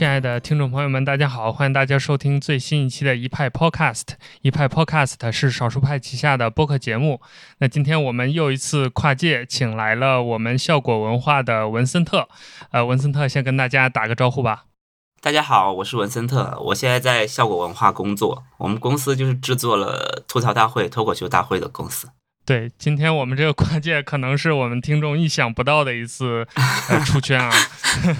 亲爱的听众朋友们，大家好！欢迎大家收听最新一期的一派 Podcast。一派 Podcast 是少数派旗下的播客节目。那今天我们又一次跨界，请来了我们效果文化的文森特。呃，文森特先跟大家打个招呼吧。大家好，我是文森特，我现在在效果文化工作。我们公司就是制作了吐槽大会、脱口秀大会的公司。对，今天我们这个跨界可能是我们听众意想不到的一次呃出圈啊。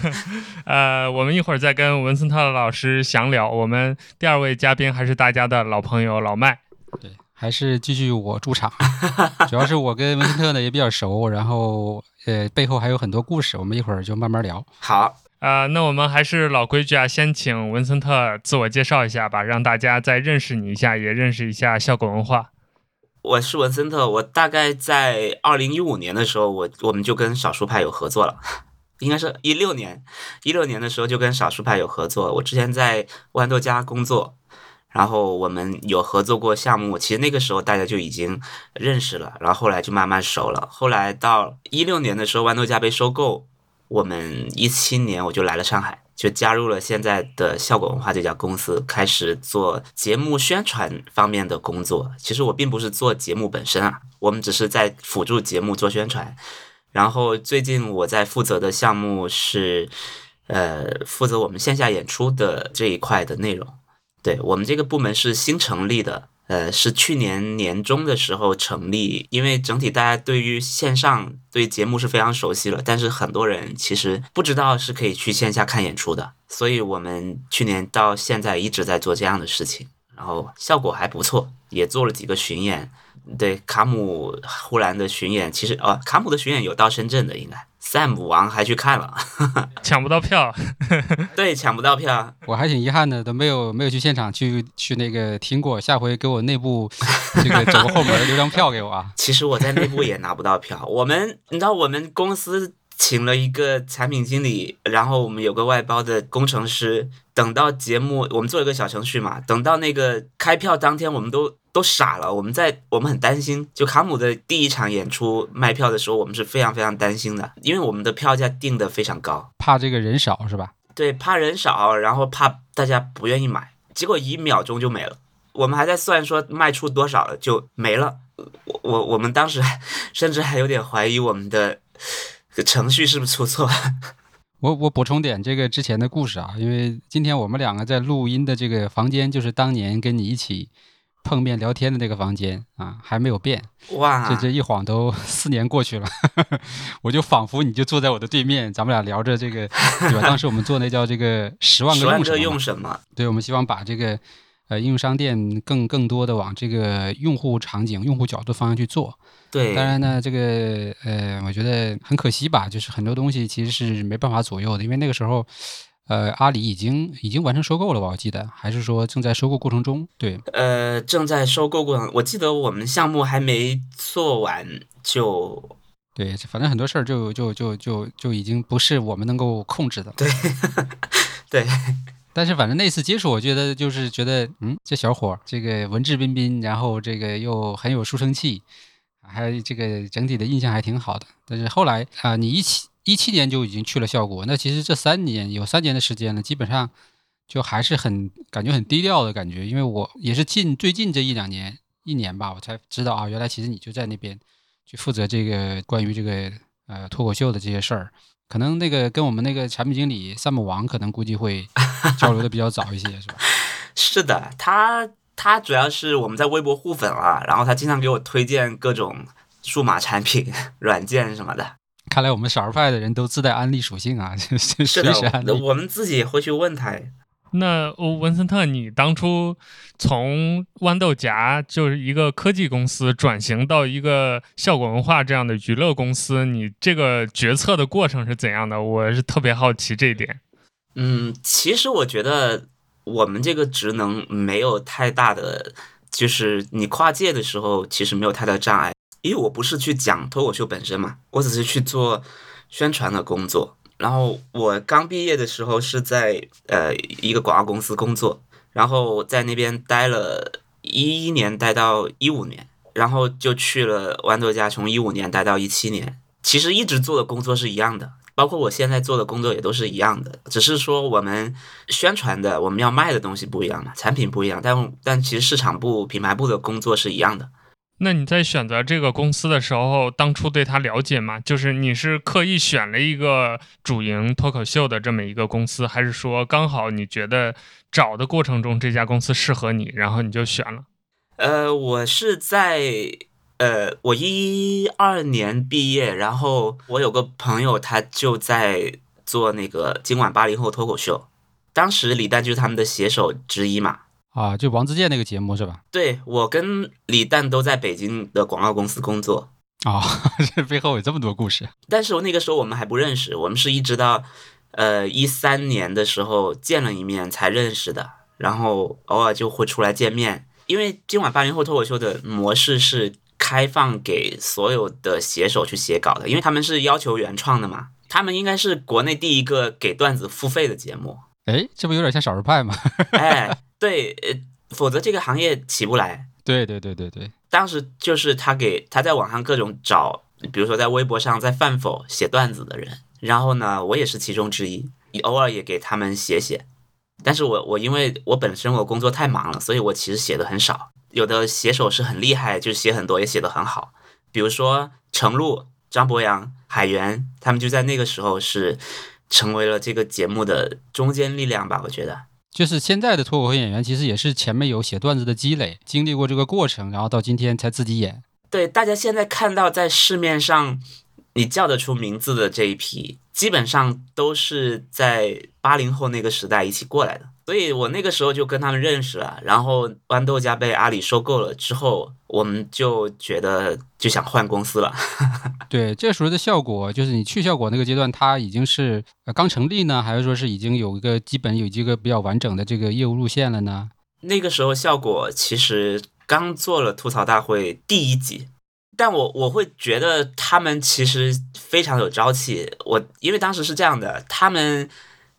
呃，我们一会儿再跟文森特老师详聊。我们第二位嘉宾还是大家的老朋友老麦。对，还是继续我驻场。主要是我跟文森特呢也比较熟，然后呃背后还有很多故事，我们一会儿就慢慢聊。好，啊、那我们还是老规矩啊，先请文森特自我介绍一下吧，让大家再认识你一下，也认识一下效果文化。我是文森特，我大概在二零一五年的时候，我我们就跟少数派有合作了。应该是一六年，一六年的时候就跟少数派有合作。我之前在豌豆荚工作，然后我们有合作过项目。其实那个时候大家就已经认识了，然后后来就慢慢熟了。后来到一六年的时候，豌豆荚被收购，我们一七年我就来了上海，就加入了现在的效果文化这家公司，开始做节目宣传方面的工作。其实我并不是做节目本身啊，我们只是在辅助节目做宣传。然后最近我在负责的项目是，呃，负责我们线下演出的这一块的内容。对我们这个部门是新成立的，呃，是去年年中的时候成立。因为整体大家对于线上对节目是非常熟悉了，但是很多人其实不知道是可以去线下看演出的，所以我们去年到现在一直在做这样的事情，然后效果还不错，也做了几个巡演。对卡姆呼兰的巡演，其实哦，卡姆的巡演有到深圳的，应该 Sam 王还去看了，抢不到票，对，抢不到票。我还挺遗憾的，都没有没有去现场去去那个听过，下回给我内部 这个走个后门留张票给我啊。其实我在内部也拿不到票，我们你知道我们公司请了一个产品经理，然后我们有个外包的工程师，等到节目我们做一个小程序嘛，等到那个开票当天，我们都都傻了，我们在我们很担心，就卡姆的第一场演出卖票的时候，我们是非常非常担心的，因为我们的票价定的非常高，怕这个人少是吧？对，怕人少，然后怕大家不愿意买，结果一秒钟就没了。我们还在算说卖出多少了就没了，我我我们当时甚至还有点怀疑我们的程序是不是出错。我我补充点这个之前的故事啊，因为今天我们两个在录音的这个房间，就是当年跟你一起碰面聊天的那个房间啊，还没有变。哇，这这一晃都 四年过去了，我就仿佛你就坐在我的对面，咱们俩聊着这个，对吧？当时我们做那叫这个十万十万个个用什么用什么？对，我们希望把这个呃应用商店更更多的往这个用户场景、用户角度方向去做。对，当然呢，这个呃，我觉得很可惜吧，就是很多东西其实是没办法左右的，因为那个时候。呃，阿里已经已经完成收购了吧？我记得，还是说正在收购过程中？对，呃，正在收购过程，我记得我们项目还没做完就对，反正很多事儿就就就就就已经不是我们能够控制的了。对 对，但是反正那次接触，我觉得就是觉得，嗯，这小伙儿这个文质彬彬，然后这个又很有书生气，还这个整体的印象还挺好的。但是后来啊、你一七一七年就已经去了效果，那其实这三年有三年的时间了，基本上就还是很感觉很低调的感觉。因为我也是近最近这一两年一年吧，我才知道啊，原来其实你就在那边去负责这个关于这个呃脱口秀的这些事儿。可能那个跟我们那个产品经理 Sam 王可能估计会 交流的比较早一些，是吧？是的，他他主要是我们在微博互粉啊，然后他经常给我推荐各种数码产品、软件什么的。看来我们少儿派的人都自带安利属性啊，是随时安的，利。我们自己会去问他。那呃文森特，你当初从豌豆荚就是一个科技公司转型到一个效果文化这样的娱乐公司，你这个决策的过程是怎样的？我是特别好奇这一点。嗯，其实我觉得我们这个职能没有太大的，就是你跨界的时候，其实没有太大障碍，因为我不是去讲脱口秀本身嘛，我只是去做宣传的工作。然后我刚毕业的时候是在呃一个广告公司工作，然后在那边待了一一年，待到一五年，然后就去了豌豆荚，从一五年待到一七年。其实一直做的工作是一样的，包括我现在做的工作也都是一样的，只是说我们宣传的我们要卖的东西不一样嘛，产品不一样，但但其实市场部、品牌部的工作是一样的。那你在选择这个公司的时候，当初对他了解吗？就是你是刻意选了一个主营脱口秀的这么一个公司，还是说刚好你觉得找的过程中这家公司适合你，然后你就选了？呃，我是在呃，我一二年毕业，然后我有个朋友，他就在做那个今晚八零后脱口秀，当时李诞就是他们的写手之一嘛。啊，就王自健那个节目是吧？对我跟李诞都在北京的广告公司工作啊，这背后有这么多故事。但是我那个时候我们还不认识，我们是一直到呃一三年的时候见了一面才认识的，然后偶尔就会出来见面。因为今晚八零后脱口秀的模式是开放给所有的写手去写稿的，因为他们是要求原创的嘛，他们应该是国内第一个给段子付费的节目。哎，这不有点像少数派吗？哎。对，呃，否则这个行业起不来。对对对对对，当时就是他给他在网上各种找，比如说在微博上在饭否写段子的人，然后呢，我也是其中之一，偶尔也给他们写写。但是我我因为我本身我工作太忙了，所以我其实写的很少。有的写手是很厉害，就写很多也写的很好，比如说程璐、张博洋、海源，他们就在那个时候是成为了这个节目的中坚力量吧，我觉得。就是现在的脱口秀演员，其实也是前面有写段子的积累，经历过这个过程，然后到今天才自己演。对，大家现在看到在市面上你叫得出名字的这一批，基本上都是在八零后那个时代一起过来的。所以我那个时候就跟他们认识了，然后豌豆荚被阿里收购了之后，我们就觉得就想换公司了。对，这时候的效果就是你去效果那个阶段，它已经是刚成立呢，还是说是已经有一个基本有一个比较完整的这个业务路线了呢？那个时候效果其实刚做了吐槽大会第一集，但我我会觉得他们其实非常有朝气。我因为当时是这样的，他们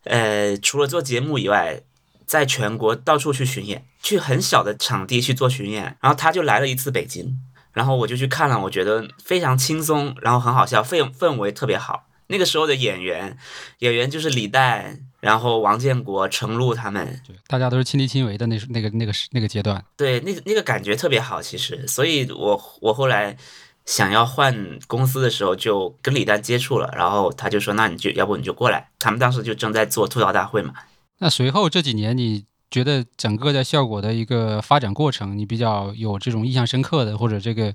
呃除了做节目以外。在全国到处去巡演，去很小的场地去做巡演，然后他就来了一次北京，然后我就去看了，我觉得非常轻松，然后很好笑，氛氛围特别好。那个时候的演员，演员就是李诞，然后王建国、程璐他们，大家都是亲力亲为的那那个那个那个阶段，对，那个那个感觉特别好。其实，所以我我后来想要换公司的时候，就跟李诞接触了，然后他就说，那你就要不你就过来。他们当时就正在做吐槽大会嘛。那随后这几年，你觉得整个在效果的一个发展过程，你比较有这种印象深刻的，或者这个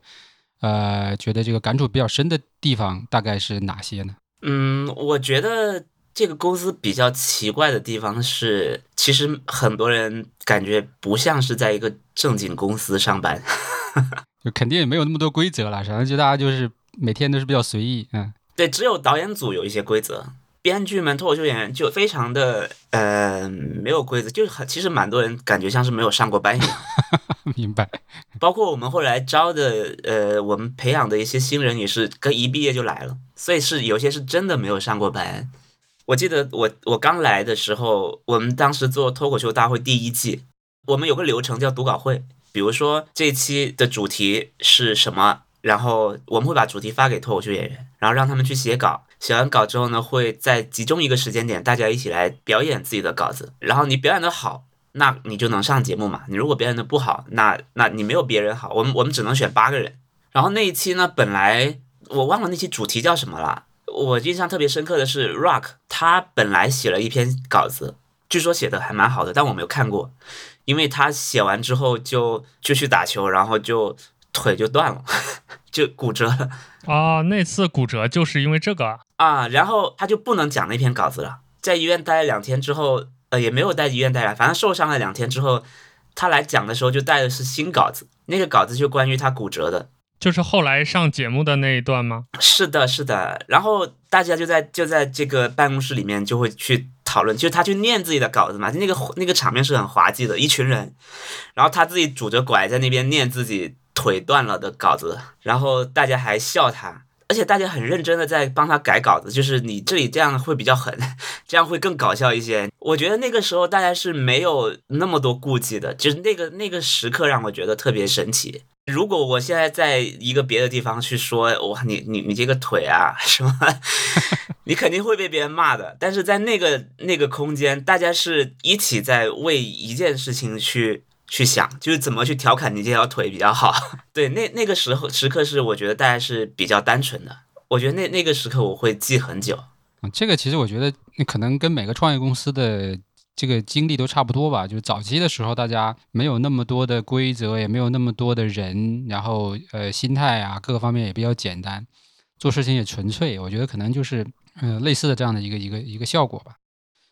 呃，觉得这个感触比较深的地方，大概是哪些呢？嗯，我觉得这个公司比较奇怪的地方是，其实很多人感觉不像是在一个正经公司上班，就肯定也没有那么多规则了，反正就大家就是每天都是比较随意，嗯，对，只有导演组有一些规则。编剧们、脱口秀演员就非常的呃没有规则，就是很其实蛮多人感觉像是没有上过班一样。明白。包括我们后来招的呃，我们培养的一些新人也是跟一毕业就来了，所以是有些是真的没有上过班。我记得我我刚来的时候，我们当时做脱口秀大会第一季，我们有个流程叫读稿会，比如说这一期的主题是什么，然后我们会把主题发给脱口秀演员，然后让他们去写稿。写完稿之后呢，会在集中一个时间点，大家一起来表演自己的稿子。然后你表演的好，那你就能上节目嘛。你如果表演的不好，那那你没有别人好。我们我们只能选八个人。然后那一期呢，本来我忘了那期主题叫什么了。我印象特别深刻的是 Rock，他本来写了一篇稿子，据说写的还蛮好的，但我没有看过，因为他写完之后就就去打球，然后就腿就断了。就骨折了啊！那次骨折就是因为这个啊，然后他就不能讲那篇稿子了。在医院待了两天之后，呃，也没有在医院待了，反正受伤了两天之后，他来讲的时候就带的是新稿子，那个稿子就关于他骨折的，就是后来上节目的那一段吗？是的，是的。然后大家就在就在这个办公室里面就会去讨论，就他去念自己的稿子嘛，那个那个场面是很滑稽的，一群人，然后他自己拄着拐在那边念自己。腿断了的稿子，然后大家还笑他而且大家很认真的在帮他改稿子，就是你这里这样会比较狠，这样会更搞笑一些。我觉得那个时候大家是没有那么多顾忌的，就是那个那个时刻让我觉得特别神奇。如果我现在在一个别的地方去说，哇，你你你这个腿啊 什么，你肯定会被别人骂的。但是在那个那个空间，大家是一起在为一件事情去。去想，就是怎么去调侃你这条腿比较好。对，那那个时候时刻是我觉得大家是比较单纯的。我觉得那那个时刻我会记很久。嗯，这个其实我觉得那可能跟每个创业公司的这个经历都差不多吧。就是早期的时候，大家没有那么多的规则，也没有那么多的人，然后呃，心态啊各个方面也比较简单，做事情也纯粹。我觉得可能就是嗯类似的这样的一个一个一个效果吧。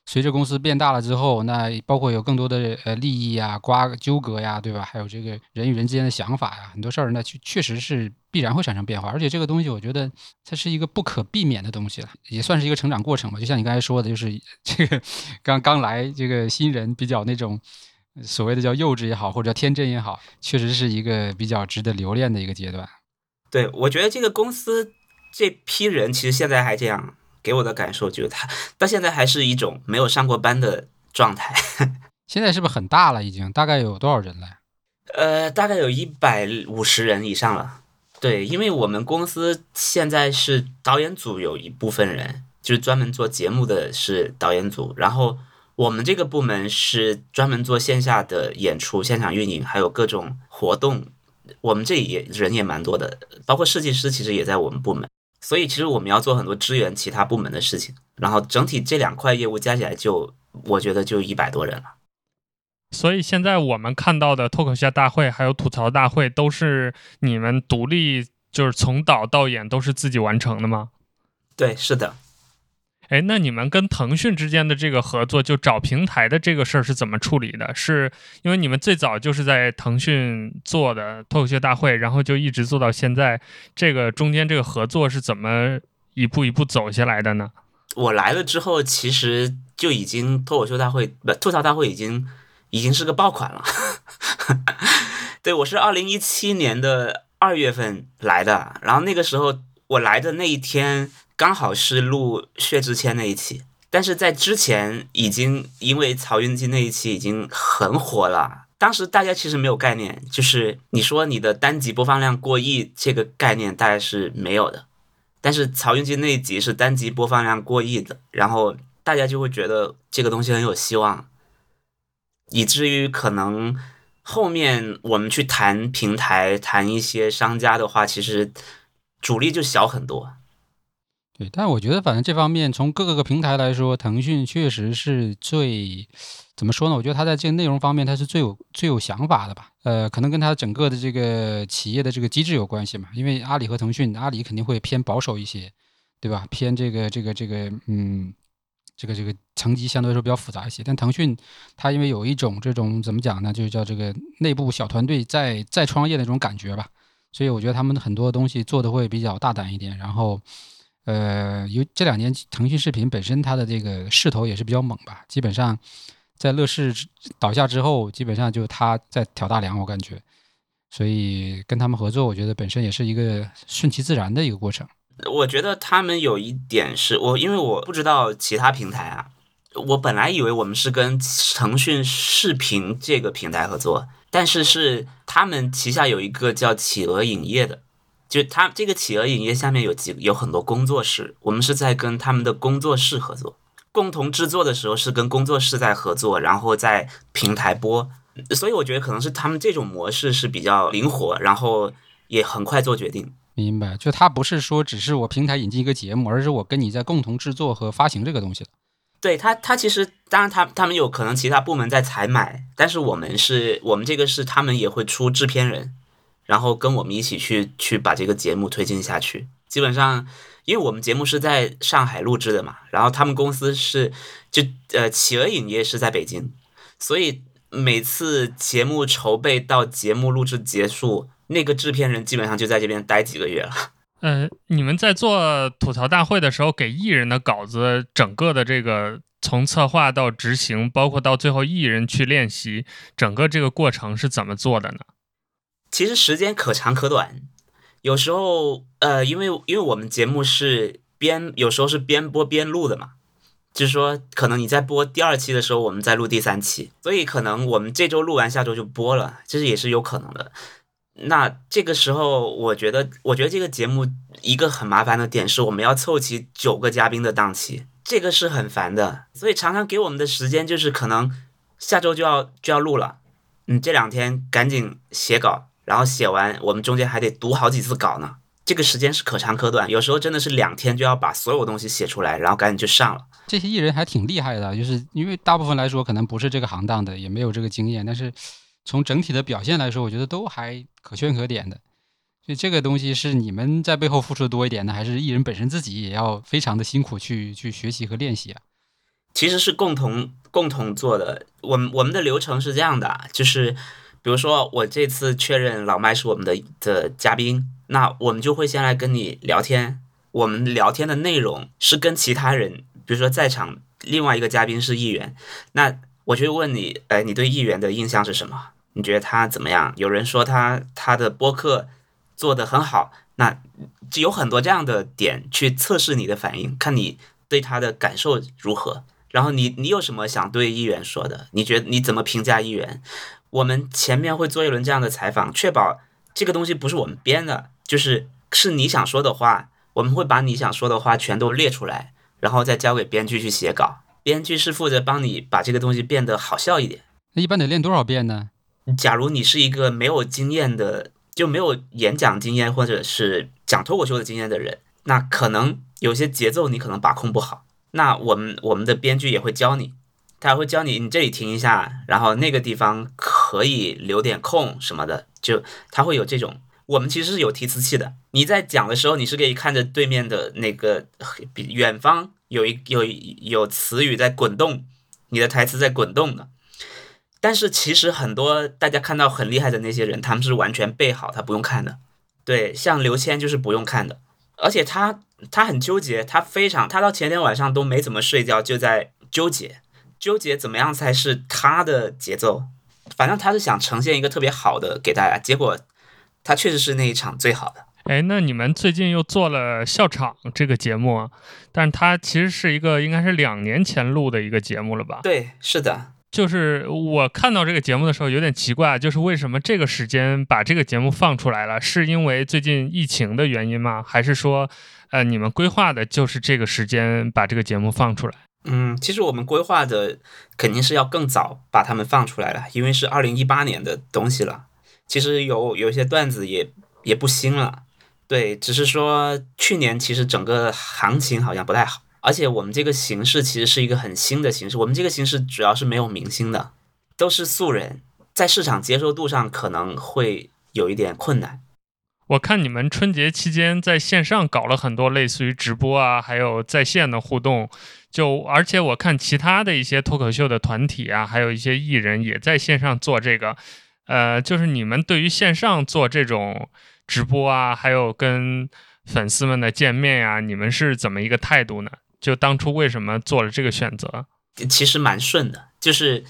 随着公司变大了之后，那包括有更多的呃利益呀、瓜纠葛呀，对吧？还有这个人与人之间的想法呀，很多事儿，那确确实是必然会产生变化。而且这个东西，我觉得它是一个不可避免的东西了，也算是一个成长过程吧。就像你刚才说的，就是 这个刚刚来这个新人比较那种所谓的叫幼稚也好，或者叫天真也好，确实是一个比较值得留恋的一个阶段。对，我觉得这个公司这批人其实现在还这样。给我的感受就是，他到现在还是一种没有上过班的状态。现在是不是很大了？已经大概有多少人了？呃，大概有一百五十人以上了。对，因为我们公司现在是导演组有一部分人，就是专门做节目的是导演组，然后我们这个部门是专门做线下的演出、现场运营，还有各种活动。我们这里也人也蛮多的，包括设计师，其实也在我们部门。所以其实我们要做很多支援其他部门的事情，然后整体这两块业务加起来就，我觉得就一百多人了。所以现在我们看到的脱口秀大会还有吐槽大会，都是你们独立，就是从导到演都是自己完成的吗？对，是的。哎，那你们跟腾讯之间的这个合作，就找平台的这个事儿是怎么处理的？是因为你们最早就是在腾讯做的脱口秀大会，然后就一直做到现在，这个中间这个合作是怎么一步一步走下来的呢？我来了之后，其实就已经脱口秀大会不吐槽大会已经已经是个爆款了。对我是二零一七年的二月份来的，然后那个时候我来的那一天。刚好是录薛之谦那一期，但是在之前已经因为曹云金那一期已经很火了。当时大家其实没有概念，就是你说你的单集播放量过亿这个概念大概是没有的。但是曹云金那一集是单集播放量过亿的，然后大家就会觉得这个东西很有希望，以至于可能后面我们去谈平台、谈一些商家的话，其实主力就小很多。对，但我觉得反正这方面从各个个平台来说，腾讯确实是最怎么说呢？我觉得它在这个内容方面，它是最有最有想法的吧。呃，可能跟它整个的这个企业的这个机制有关系嘛。因为阿里和腾讯，阿里肯定会偏保守一些，对吧？偏这个这个这个，嗯，这个这个层级相对来说比较复杂一些。但腾讯它因为有一种这种怎么讲呢？就叫这个内部小团队在在创业的那种感觉吧。所以我觉得他们很多东西做的会比较大胆一点，然后。呃，有这两年腾讯视频本身它的这个势头也是比较猛吧，基本上在乐视倒下之后，基本上就他在挑大梁，我感觉，所以跟他们合作，我觉得本身也是一个顺其自然的一个过程。我觉得他们有一点是我，因为我不知道其他平台啊，我本来以为我们是跟腾讯视频这个平台合作，但是是他们旗下有一个叫企鹅影业的。就他这个企鹅影业下面有几有很多工作室，我们是在跟他们的工作室合作，共同制作的时候是跟工作室在合作，然后在平台播，所以我觉得可能是他们这种模式是比较灵活，然后也很快做决定。明白，就他不是说只是我平台引进一个节目，而是我跟你在共同制作和发行这个东西对他，他其实当然他他们有可能其他部门在采买，但是我们是我们这个是他们也会出制片人。然后跟我们一起去去把这个节目推进下去。基本上，因为我们节目是在上海录制的嘛，然后他们公司是就呃企鹅影业是在北京，所以每次节目筹备到节目录制结束，那个制片人基本上就在这边待几个月了。呃，你们在做吐槽大会的时候，给艺人的稿子，整个的这个从策划到执行，包括到最后艺人去练习，整个这个过程是怎么做的呢？其实时间可长可短，有时候呃，因为因为我们节目是边有时候是边播边录的嘛，就是说可能你在播第二期的时候，我们在录第三期，所以可能我们这周录完，下周就播了，这是也是有可能的。那这个时候，我觉得，我觉得这个节目一个很麻烦的点是，我们要凑齐九个嘉宾的档期，这个是很烦的。所以常常给我们的时间就是可能下周就要就要录了，嗯，这两天赶紧写稿，然后写完，我们中间还得读好几次稿呢。这个时间是可长可短，有时候真的是两天就要把所有东西写出来，然后赶紧就上了。这些艺人还挺厉害的，就是因为大部分来说可能不是这个行当的，也没有这个经验，但是。从整体的表现来说，我觉得都还可圈可点的。所以这个东西是你们在背后付出的多一点呢，还是艺人本身自己也要非常的辛苦去去学习和练习啊？其实是共同共同做的。我们我们的流程是这样的，就是比如说我这次确认老麦是我们的的嘉宾，那我们就会先来跟你聊天。我们聊天的内容是跟其他人，比如说在场另外一个嘉宾是议员，那我就问你，哎，你对议员的印象是什么？你觉得他怎么样？有人说他他的播客做得很好，那就有很多这样的点去测试你的反应，看你对他的感受如何。然后你你有什么想对议员说的？你觉得你怎么评价议员？我们前面会做一轮这样的采访，确保这个东西不是我们编的，就是是你想说的话，我们会把你想说的话全都列出来，然后再交给编剧去写稿。编剧是负责帮你把这个东西变得好笑一点。那一般得练多少遍呢？假如你是一个没有经验的，就没有演讲经验或者是讲脱口秀的经验的人，那可能有些节奏你可能把控不好。那我们我们的编剧也会教你，他会教你，你这里停一下，然后那个地方可以留点空什么的，就他会有这种。我们其实是有提词器的，你在讲的时候，你是可以看着对面的那个远方有一有有词语在滚动，你的台词在滚动的。但是其实很多大家看到很厉害的那些人，他们是完全背好，他不用看的。对，像刘谦就是不用看的，而且他他很纠结，他非常他到前天晚上都没怎么睡觉，就在纠结纠结怎么样才是他的节奏。反正他是想呈现一个特别好的给大家，结果他确实是那一场最好的。哎，那你们最近又做了笑场这个节目，但是它其实是一个应该是两年前录的一个节目了吧？对，是的。就是我看到这个节目的时候有点奇怪，就是为什么这个时间把这个节目放出来了？是因为最近疫情的原因吗？还是说，呃，你们规划的就是这个时间把这个节目放出来？嗯，其实我们规划的肯定是要更早把它们放出来了，因为是二零一八年的东西了。其实有有一些段子也也不新了，对，只是说去年其实整个行情好像不太好。而且我们这个形式其实是一个很新的形式，我们这个形式主要是没有明星的，都是素人，在市场接受度上可能会有一点困难。我看你们春节期间在线上搞了很多类似于直播啊，还有在线的互动，就而且我看其他的一些脱口秀的团体啊，还有一些艺人也在线上做这个，呃，就是你们对于线上做这种直播啊，还有跟粉丝们的见面呀，你们是怎么一个态度呢？就当初为什么做了这个选择？其实蛮顺的，就是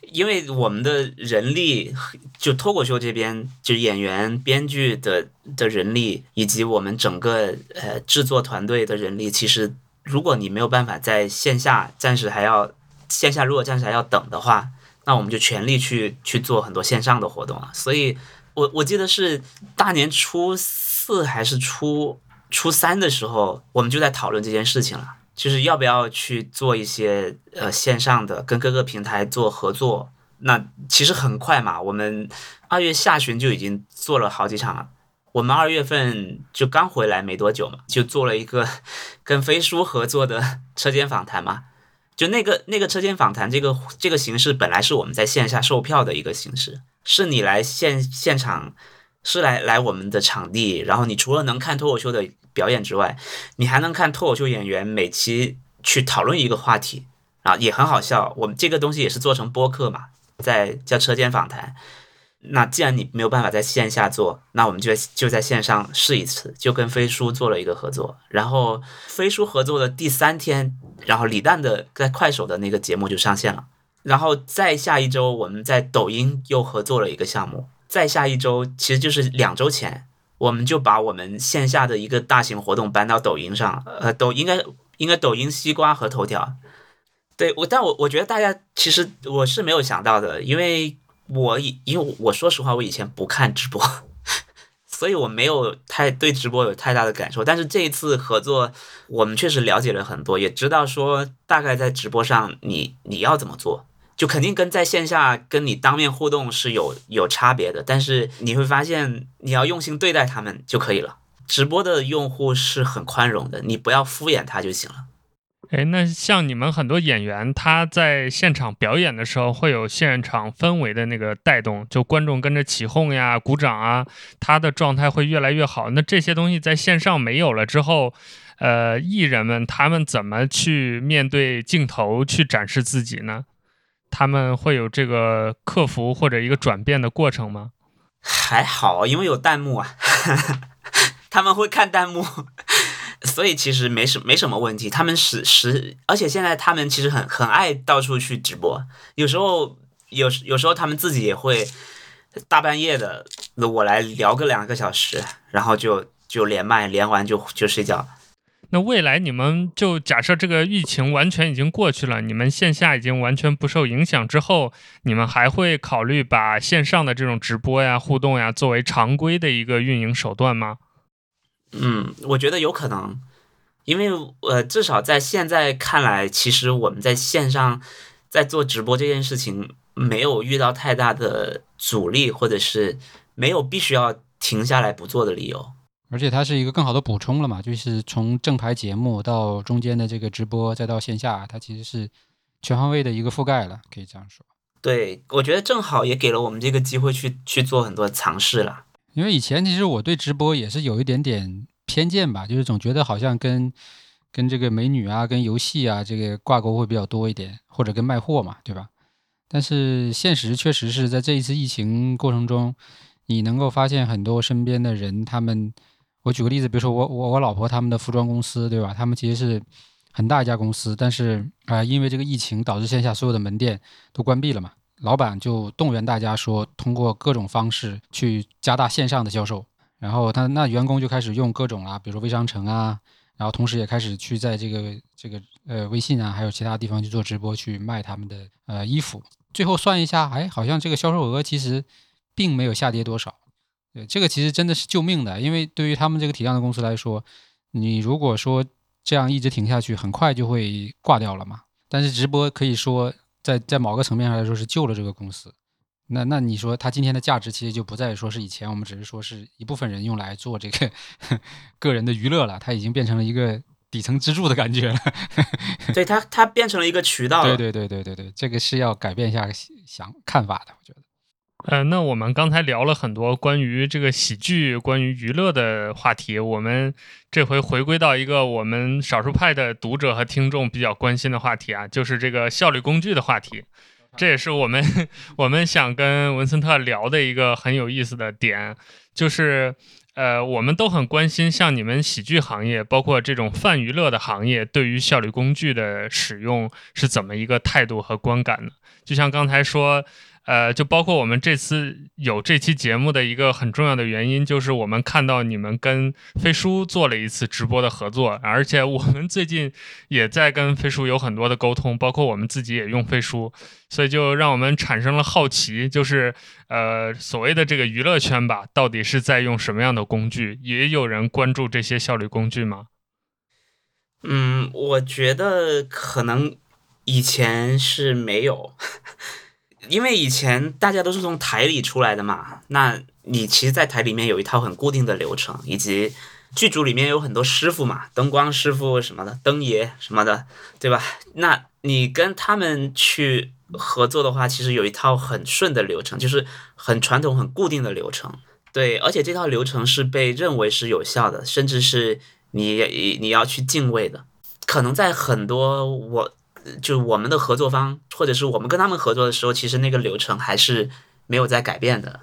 因为我们的人力，就脱口秀这边，就演员、编剧的的人力，以及我们整个呃制作团队的人力，其实如果你没有办法在线下暂时还要线下，如果暂时还要等的话，那我们就全力去去做很多线上的活动啊。所以，我我记得是大年初四还是初初三的时候，我们就在讨论这件事情了。就是要不要去做一些呃线上的，跟各个平台做合作？那其实很快嘛，我们二月下旬就已经做了好几场了。我们二月份就刚回来没多久嘛，就做了一个跟飞书合作的车间访谈嘛。就那个那个车间访谈这个这个形式，本来是我们在线下售票的一个形式，是你来现现场，是来来我们的场地，然后你除了能看脱口秀的。表演之外，你还能看脱口秀演员每期去讨论一个话题啊，也很好笑。我们这个东西也是做成播客嘛，在叫车间访谈。那既然你没有办法在线下做，那我们就就在线上试一次，就跟飞书做了一个合作。然后飞书合作的第三天，然后李诞的在快手的那个节目就上线了。然后再下一周，我们在抖音又合作了一个项目。再下一周，其实就是两周前。我们就把我们线下的一个大型活动搬到抖音上，呃，抖应该应该抖音、西瓜和头条。对我，但我我觉得大家其实我是没有想到的，因为我以因为我说实话，我以前不看直播，所以我没有太对直播有太大的感受。但是这一次合作，我们确实了解了很多，也知道说大概在直播上你你要怎么做。就肯定跟在线下跟你当面互动是有有差别的，但是你会发现你要用心对待他们就可以了。直播的用户是很宽容的，你不要敷衍他就行了。哎，那像你们很多演员，他在现场表演的时候会有现场氛围的那个带动，就观众跟着起哄呀、鼓掌啊，他的状态会越来越好。那这些东西在线上没有了之后，呃，艺人们他们怎么去面对镜头去展示自己呢？他们会有这个克服或者一个转变的过程吗？还好，因为有弹幕啊，他们会看弹幕，所以其实没什没什么问题。他们是是，而且现在他们其实很很爱到处去直播，有时候有有时候他们自己也会大半夜的，我来聊个两个小时，然后就就连麦，连完就就睡觉。那未来你们就假设这个疫情完全已经过去了，你们线下已经完全不受影响之后，你们还会考虑把线上的这种直播呀、互动呀作为常规的一个运营手段吗？嗯，我觉得有可能，因为呃，至少在现在看来，其实我们在线上在做直播这件事情没有遇到太大的阻力，或者是没有必须要停下来不做的理由。而且它是一个更好的补充了嘛，就是从正牌节目到中间的这个直播，再到线下，它其实是全方位的一个覆盖了，可以这样说。对，我觉得正好也给了我们这个机会去去做很多尝试了。因为以前其实我对直播也是有一点点偏见吧，就是总觉得好像跟跟这个美女啊、跟游戏啊这个挂钩会比较多一点，或者跟卖货嘛，对吧？但是现实确实是在这一次疫情过程中，你能够发现很多身边的人他们。我举个例子，比如说我我我老婆他们的服装公司，对吧？他们其实是很大一家公司，但是啊，因为这个疫情导致线下所有的门店都关闭了嘛，老板就动员大家说，通过各种方式去加大线上的销售。然后他那员工就开始用各种啊，比如说微商城啊，然后同时也开始去在这个这个呃微信啊，还有其他地方去做直播去卖他们的呃衣服。最后算一下，哎，好像这个销售额其实并没有下跌多少。对，这个其实真的是救命的，因为对于他们这个体量的公司来说，你如果说这样一直停下去，很快就会挂掉了嘛。但是直播可以说在在某个层面上来说是救了这个公司。那那你说它今天的价值其实就不再说是以前我们只是说是一部分人用来做这个 个人的娱乐了，它已经变成了一个底层支柱的感觉了。对它，它变成了一个渠道。对对对对对对，这个是要改变一下想看法的，我觉得。呃，那我们刚才聊了很多关于这个喜剧、关于娱乐的话题，我们这回回归到一个我们少数派的读者和听众比较关心的话题啊，就是这个效率工具的话题。这也是我们 我们想跟文森特聊的一个很有意思的点，就是呃，我们都很关心像你们喜剧行业，包括这种泛娱乐的行业，对于效率工具的使用是怎么一个态度和观感呢？就像刚才说。呃，就包括我们这次有这期节目的一个很重要的原因，就是我们看到你们跟飞书做了一次直播的合作，而且我们最近也在跟飞书有很多的沟通，包括我们自己也用飞书，所以就让我们产生了好奇，就是呃，所谓的这个娱乐圈吧，到底是在用什么样的工具？也有人关注这些效率工具吗？嗯，我觉得可能以前是没有。因为以前大家都是从台里出来的嘛，那你其实，在台里面有一套很固定的流程，以及剧组里面有很多师傅嘛，灯光师傅什么的，灯爷什么的，对吧？那你跟他们去合作的话，其实有一套很顺的流程，就是很传统、很固定的流程。对，而且这套流程是被认为是有效的，甚至是你你要去敬畏的。可能在很多我。就我们的合作方，或者是我们跟他们合作的时候，其实那个流程还是没有在改变的。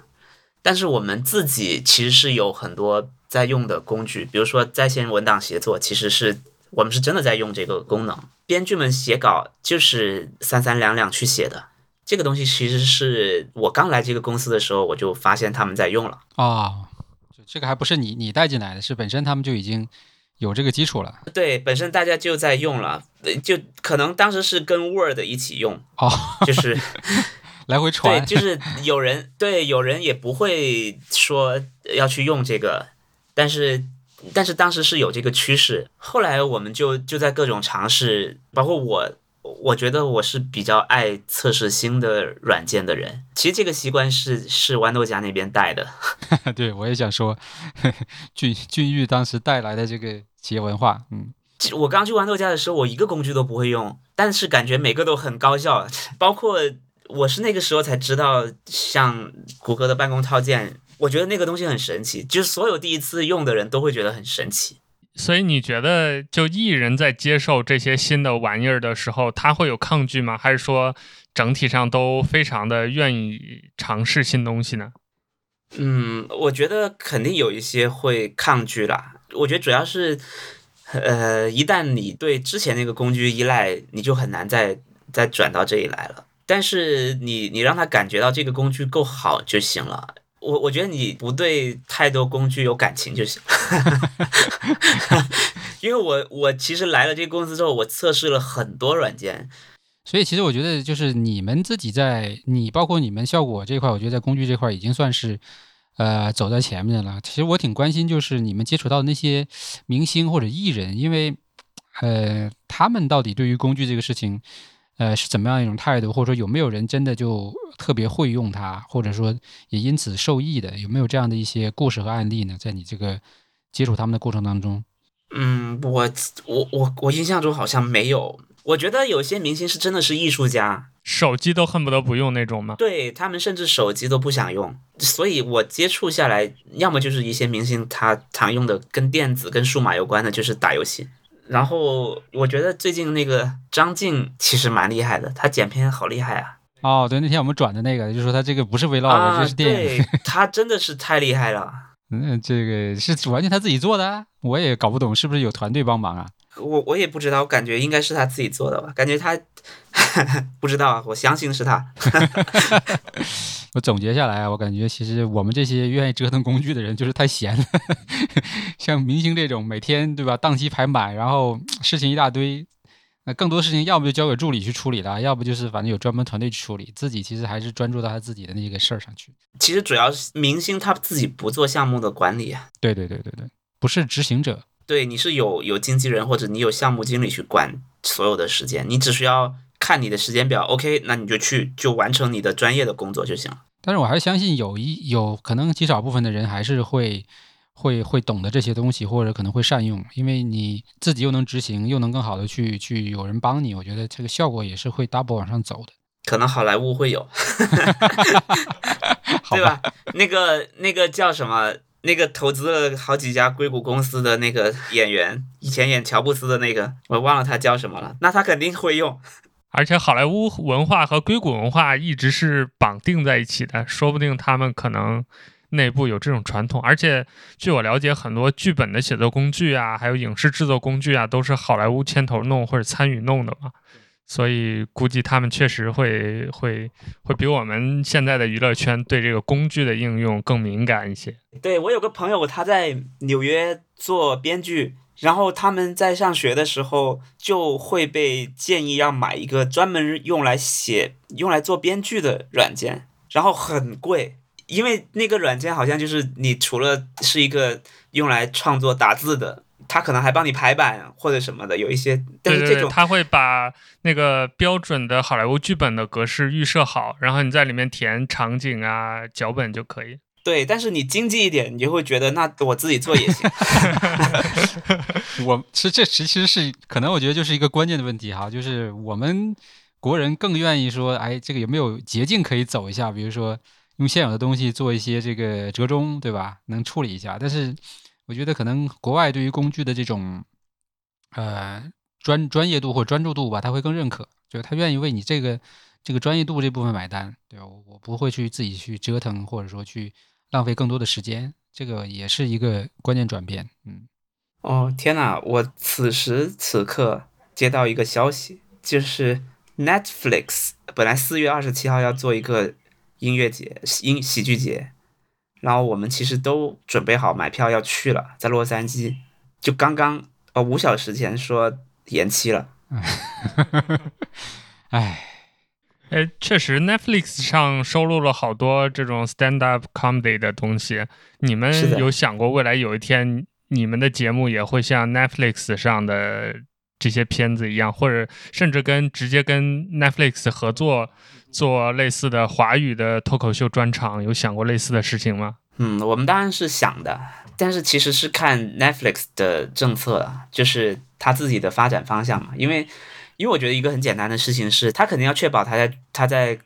但是我们自己其实是有很多在用的工具，比如说在线文档协作，其实是我们是真的在用这个功能。编剧们写稿就是三三两两去写的，这个东西其实是我刚来这个公司的时候我就发现他们在用了哦。这个还不是你你带进来的，是本身他们就已经有这个基础了。对，本身大家就在用了，呃就可能当时是跟 Word 一起用，哦，就是 来回对，传，就是有人对有人也不会说要去用这个，但是但是当时是有这个趋势，后来我们就就在各种尝试，包括我。我觉得我是比较爱测试新的软件的人，其实这个习惯是是豌豆荚那边带的，对我也想说，俊俊玉当时带来的这个企业文化，嗯，我刚去豌豆荚的时候，我一个工具都不会用，但是感觉每个都很高效。包括我是那个时候才知道，像谷歌的办公套件，我觉得那个东西很神奇，就是所有第一次用的人都会觉得很神奇。所以你觉得，就艺人在接受这些新的玩意儿的时候，他会有抗拒吗？还是说整体上都非常的愿意尝试新东西呢？嗯，我觉得肯定有一些会抗拒啦。我觉得主要是，呃，一旦你对之前那个工具依赖，你就很难再再转到这里来了。但是你你让他感觉到这个工具够好就行了。我我觉得你不对太多工具有感情就行，因为我我其实来了这个公司之后，我测试了很多软件，所以其实我觉得就是你们自己在你包括你们效果这块，我觉得在工具这块已经算是呃走在前面了。其实我挺关心就是你们接触到的那些明星或者艺人，因为呃他们到底对于工具这个事情。呃，是怎么样一种态度，或者说有没有人真的就特别会用它，或者说也因此受益的，有没有这样的一些故事和案例呢？在你这个接触他们的过程当中，嗯，我我我我印象中好像没有。我觉得有些明星是真的是艺术家，手机都恨不得不用那种吗？对他们甚至手机都不想用。所以我接触下来，要么就是一些明星他常用的跟电子、跟数码有关的，就是打游戏。然后我觉得最近那个张晋其实蛮厉害的，他剪片好厉害啊！哦，对，那天我们转的那个，就说他这个不是 vlog，、啊，这是电影。对，他真的是太厉害了。嗯，这个是完全他自己做的啊，我也搞不懂是不是有团队帮忙啊？我我也不知道，我感觉应该是他自己做的吧，感觉他 不知道啊，我相信是他。我总结下来啊，我感觉其实我们这些愿意折腾工具的人就是太闲了，像明星这种每天对吧，档期排满，然后事情一大堆，那更多事情要不就交给助理去处理了，要不就是反正有专门团队去处理，自己其实还是专注到他自己的那个事儿上去。其实主要是明星他自己不做项目的管理啊，对对对对对，不是执行者。对，你是有有经纪人或者你有项目经理去管所有的时间，你只需要看你的时间表，OK，那你就去就完成你的专业的工作就行了。但是我还是相信有一有可能极少部分的人还是会会会懂得这些东西，或者可能会善用，因为你自己又能执行，又能更好的去去有人帮你，我觉得这个效果也是会 double 往上走的，可能好莱坞会有，好对吧？那个那个叫什么？那个投资了好几家硅谷公司的那个演员，以前演乔布斯的那个，我忘了他叫什么了。那他肯定会用。而且好莱坞文化和硅谷文化一直是绑定在一起的，说不定他们可能内部有这种传统。而且据我了解，很多剧本的写作工具啊，还有影视制作工具啊，都是好莱坞牵头弄或者参与弄的嘛。所以估计他们确实会会会比我们现在的娱乐圈对这个工具的应用更敏感一些。对我有个朋友，他在纽约做编剧，然后他们在上学的时候就会被建议要买一个专门用来写、用来做编剧的软件，然后很贵，因为那个软件好像就是你除了是一个用来创作打字的。他可能还帮你排版或者什么的，有一些，但是这种他会把那个标准的好莱坞剧本的格式预设好，然后你在里面填场景啊、脚本就可以。对，但是你经济一点，你就会觉得那我自己做也行。我是这其实是可能我觉得就是一个关键的问题哈，就是我们国人更愿意说，哎，这个有没有捷径可以走一下？比如说用现有的东西做一些这个折中，对吧？能处理一下，但是。我觉得可能国外对于工具的这种，呃专专业度或专注度吧，他会更认可，就是他愿意为你这个这个专业度这部分买单，对吧？我我不会去自己去折腾，或者说去浪费更多的时间，这个也是一个关键转变。嗯，哦天呐，我此时此刻接到一个消息，就是 Netflix 本来四月二十七号要做一个音乐节、音喜剧节。然后我们其实都准备好买票要去了，在洛杉矶，就刚刚呃五小时前说延期了。唉，哎，确实，Netflix 上收录了好多这种 stand up comedy 的东西。你们有想过未来有一天你们的节目也会像 Netflix 上的这些片子一样，或者甚至跟直接跟 Netflix 合作做类似的华语的脱口秀专场？有想过类似的事情吗？嗯，我们当然是想的，但是其实是看 Netflix 的政策啊，就是他自己的发展方向嘛。因为，因为我觉得一个很简单的事情是，他肯定要确保他在他在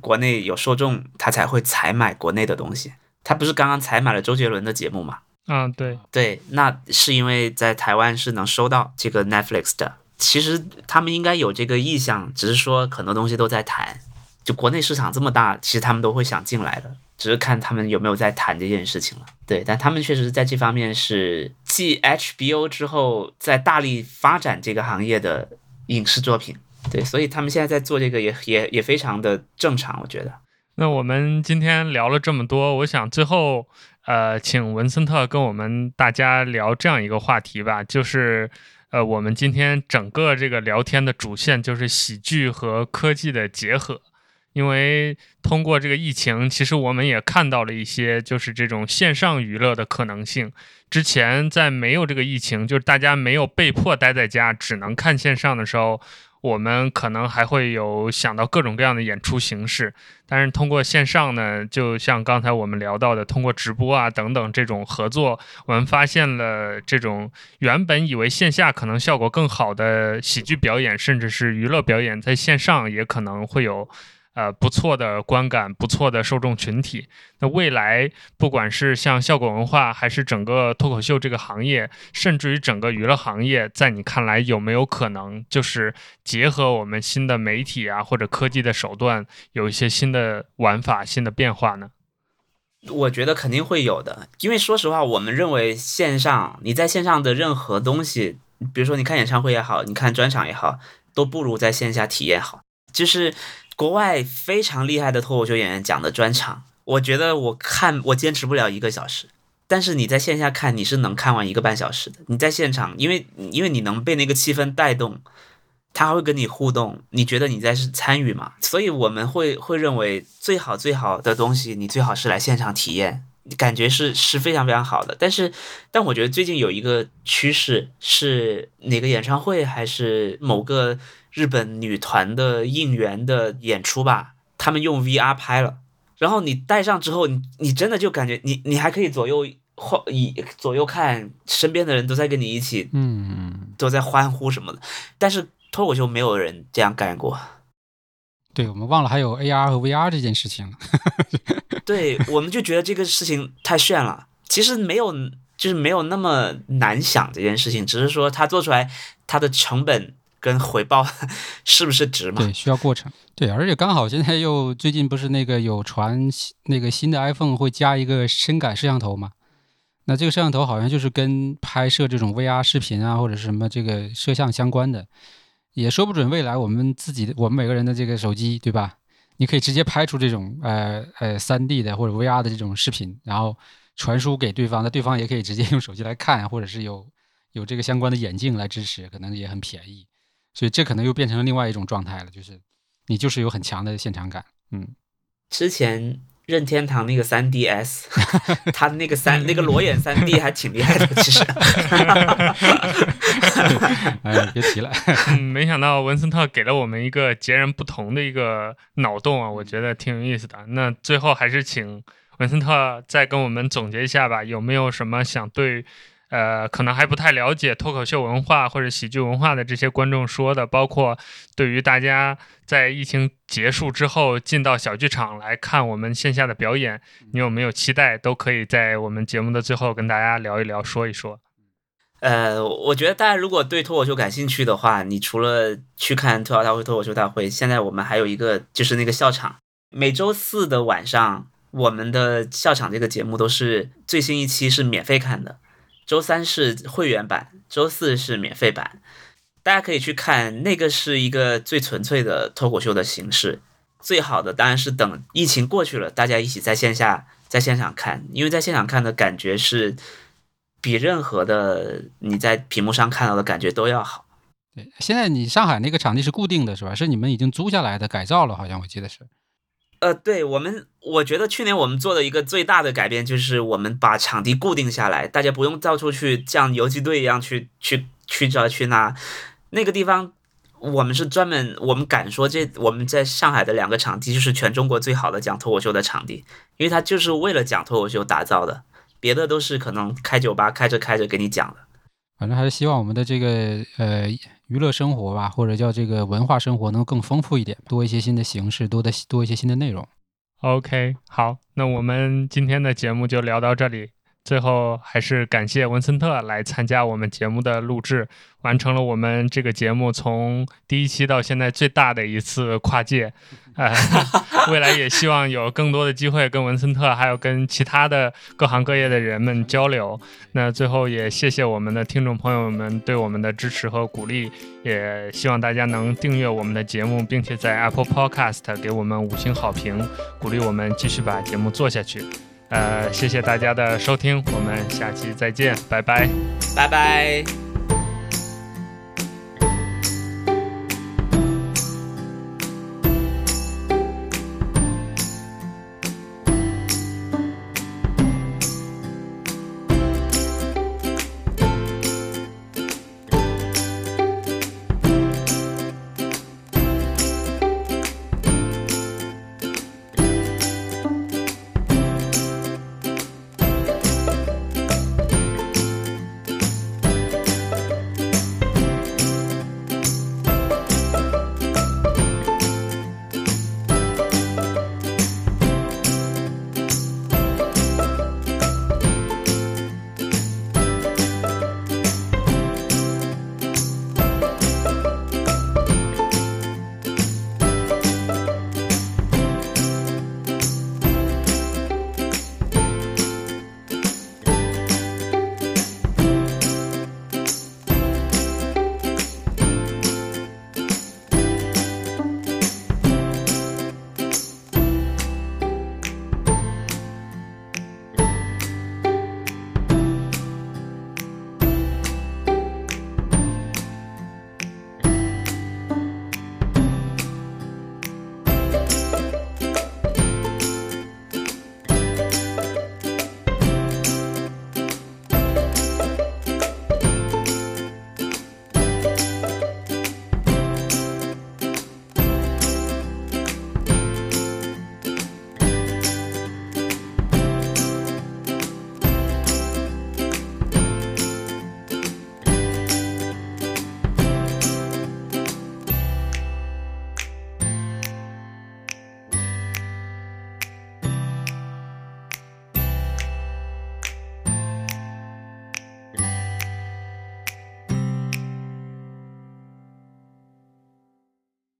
国内有受众，他才会采买国内的东西。他不是刚刚采买了周杰伦的节目嘛？嗯，对，对，那是因为在台湾是能收到这个 Netflix 的。其实他们应该有这个意向，只是说很多东西都在谈。就国内市场这么大，其实他们都会想进来的，只是看他们有没有在谈这件事情了。对，但他们确实在这方面是继 HBO 之后，在大力发展这个行业的影视作品。对，所以他们现在在做这个也也也非常的正常，我觉得。那我们今天聊了这么多，我想最后呃，请文森特跟我们大家聊这样一个话题吧，就是呃，我们今天整个这个聊天的主线就是喜剧和科技的结合。因为通过这个疫情，其实我们也看到了一些就是这种线上娱乐的可能性。之前在没有这个疫情，就是大家没有被迫待在家，只能看线上的时候，我们可能还会有想到各种各样的演出形式。但是通过线上呢，就像刚才我们聊到的，通过直播啊等等这种合作，我们发现了这种原本以为线下可能效果更好的喜剧表演，甚至是娱乐表演，在线上也可能会有。呃，不错的观感，不错的受众群体。那未来，不管是像效果文化，还是整个脱口秀这个行业，甚至于整个娱乐行业，在你看来有没有可能，就是结合我们新的媒体啊，或者科技的手段，有一些新的玩法、新的变化呢？我觉得肯定会有的，因为说实话，我们认为线上你在线上的任何东西，比如说你看演唱会也好，你看专场也好，都不如在线下体验好。就是国外非常厉害的脱口秀演员讲的专场，我觉得我看我坚持不了一个小时，但是你在线下看你是能看完一个半小时的。你在现场，因为因为你能被那个气氛带动，他会跟你互动，你觉得你在是参与嘛？所以我们会会认为最好最好的东西，你最好是来现场体验，感觉是是非常非常好的。但是但我觉得最近有一个趋势是哪个演唱会还是某个。日本女团的应援的演出吧，他们用 VR 拍了，然后你戴上之后，你你真的就感觉你你还可以左右晃，以左右看，身边的人都在跟你一起，嗯，都在欢呼什么的。但是脱口秀没有人这样干过。对，我们忘了还有 AR 和 VR 这件事情了。对，我们就觉得这个事情太炫了。其实没有，就是没有那么难想这件事情，只是说它做出来它的成本。跟回报 是不是值嘛？对，需要过程。对，而且刚好现在又最近不是那个有传那个新的 iPhone 会加一个深感摄像头嘛？那这个摄像头好像就是跟拍摄这种 VR 视频啊或者什么这个摄像相关的，也说不准未来我们自己我们每个人的这个手机对吧？你可以直接拍出这种呃呃三 D 的或者 VR 的这种视频，然后传输给对方，那对方也可以直接用手机来看，或者是有有这个相关的眼镜来支持，可能也很便宜。所以这可能又变成了另外一种状态了，就是你就是有很强的现场感。嗯，之前任天堂那个三 DS，他那个三那个裸眼三 D 还挺厉害的，其实。哎，别提了。嗯，没想到文森特给了我们一个截然不同的一个脑洞啊，我觉得挺有意思的。那最后还是请文森特再跟我们总结一下吧，有没有什么想对？呃，可能还不太了解脱口秀文化或者喜剧文化的这些观众说的，包括对于大家在疫情结束之后进到小剧场来看我们线下的表演，你有没有期待？都可以在我们节目的最后跟大家聊一聊，说一说。呃，我觉得大家如果对脱口秀感兴趣的话，你除了去看吐槽大会、脱口秀大会，现在我们还有一个就是那个笑场，每周四的晚上，我们的笑场这个节目都是最新一期是免费看的。周三是会员版，周四是免费版，大家可以去看。那个是一个最纯粹的脱口秀的形式，最好的当然是等疫情过去了，大家一起在线下在现场看，因为在现场看的感觉是比任何的你在屏幕上看到的感觉都要好。对，现在你上海那个场地是固定的，是吧？是你们已经租下来的，改造了，好像我记得是。呃，对我们，我觉得去年我们做的一个最大的改变就是我们把场地固定下来，大家不用到处去像游击队一样去去去这去那，那个地方我们是专门，我们敢说这我们在上海的两个场地就是全中国最好的讲脱口秀的场地，因为它就是为了讲脱口秀打造的，别的都是可能开酒吧开着开着给你讲的。反正还是希望我们的这个呃娱乐生活吧，或者叫这个文化生活能更丰富一点，多一些新的形式，多的多一些新的内容。OK，好，那我们今天的节目就聊到这里。最后还是感谢文森特来参加我们节目的录制，完成了我们这个节目从第一期到现在最大的一次跨界。呃，未来也希望有更多的机会跟文森特，还有跟其他的各行各业的人们交流。那最后也谢谢我们的听众朋友们对我们的支持和鼓励，也希望大家能订阅我们的节目，并且在 Apple Podcast 给我们五星好评，鼓励我们继续把节目做下去。呃，谢谢大家的收听，我们下期再见，拜拜。拜拜。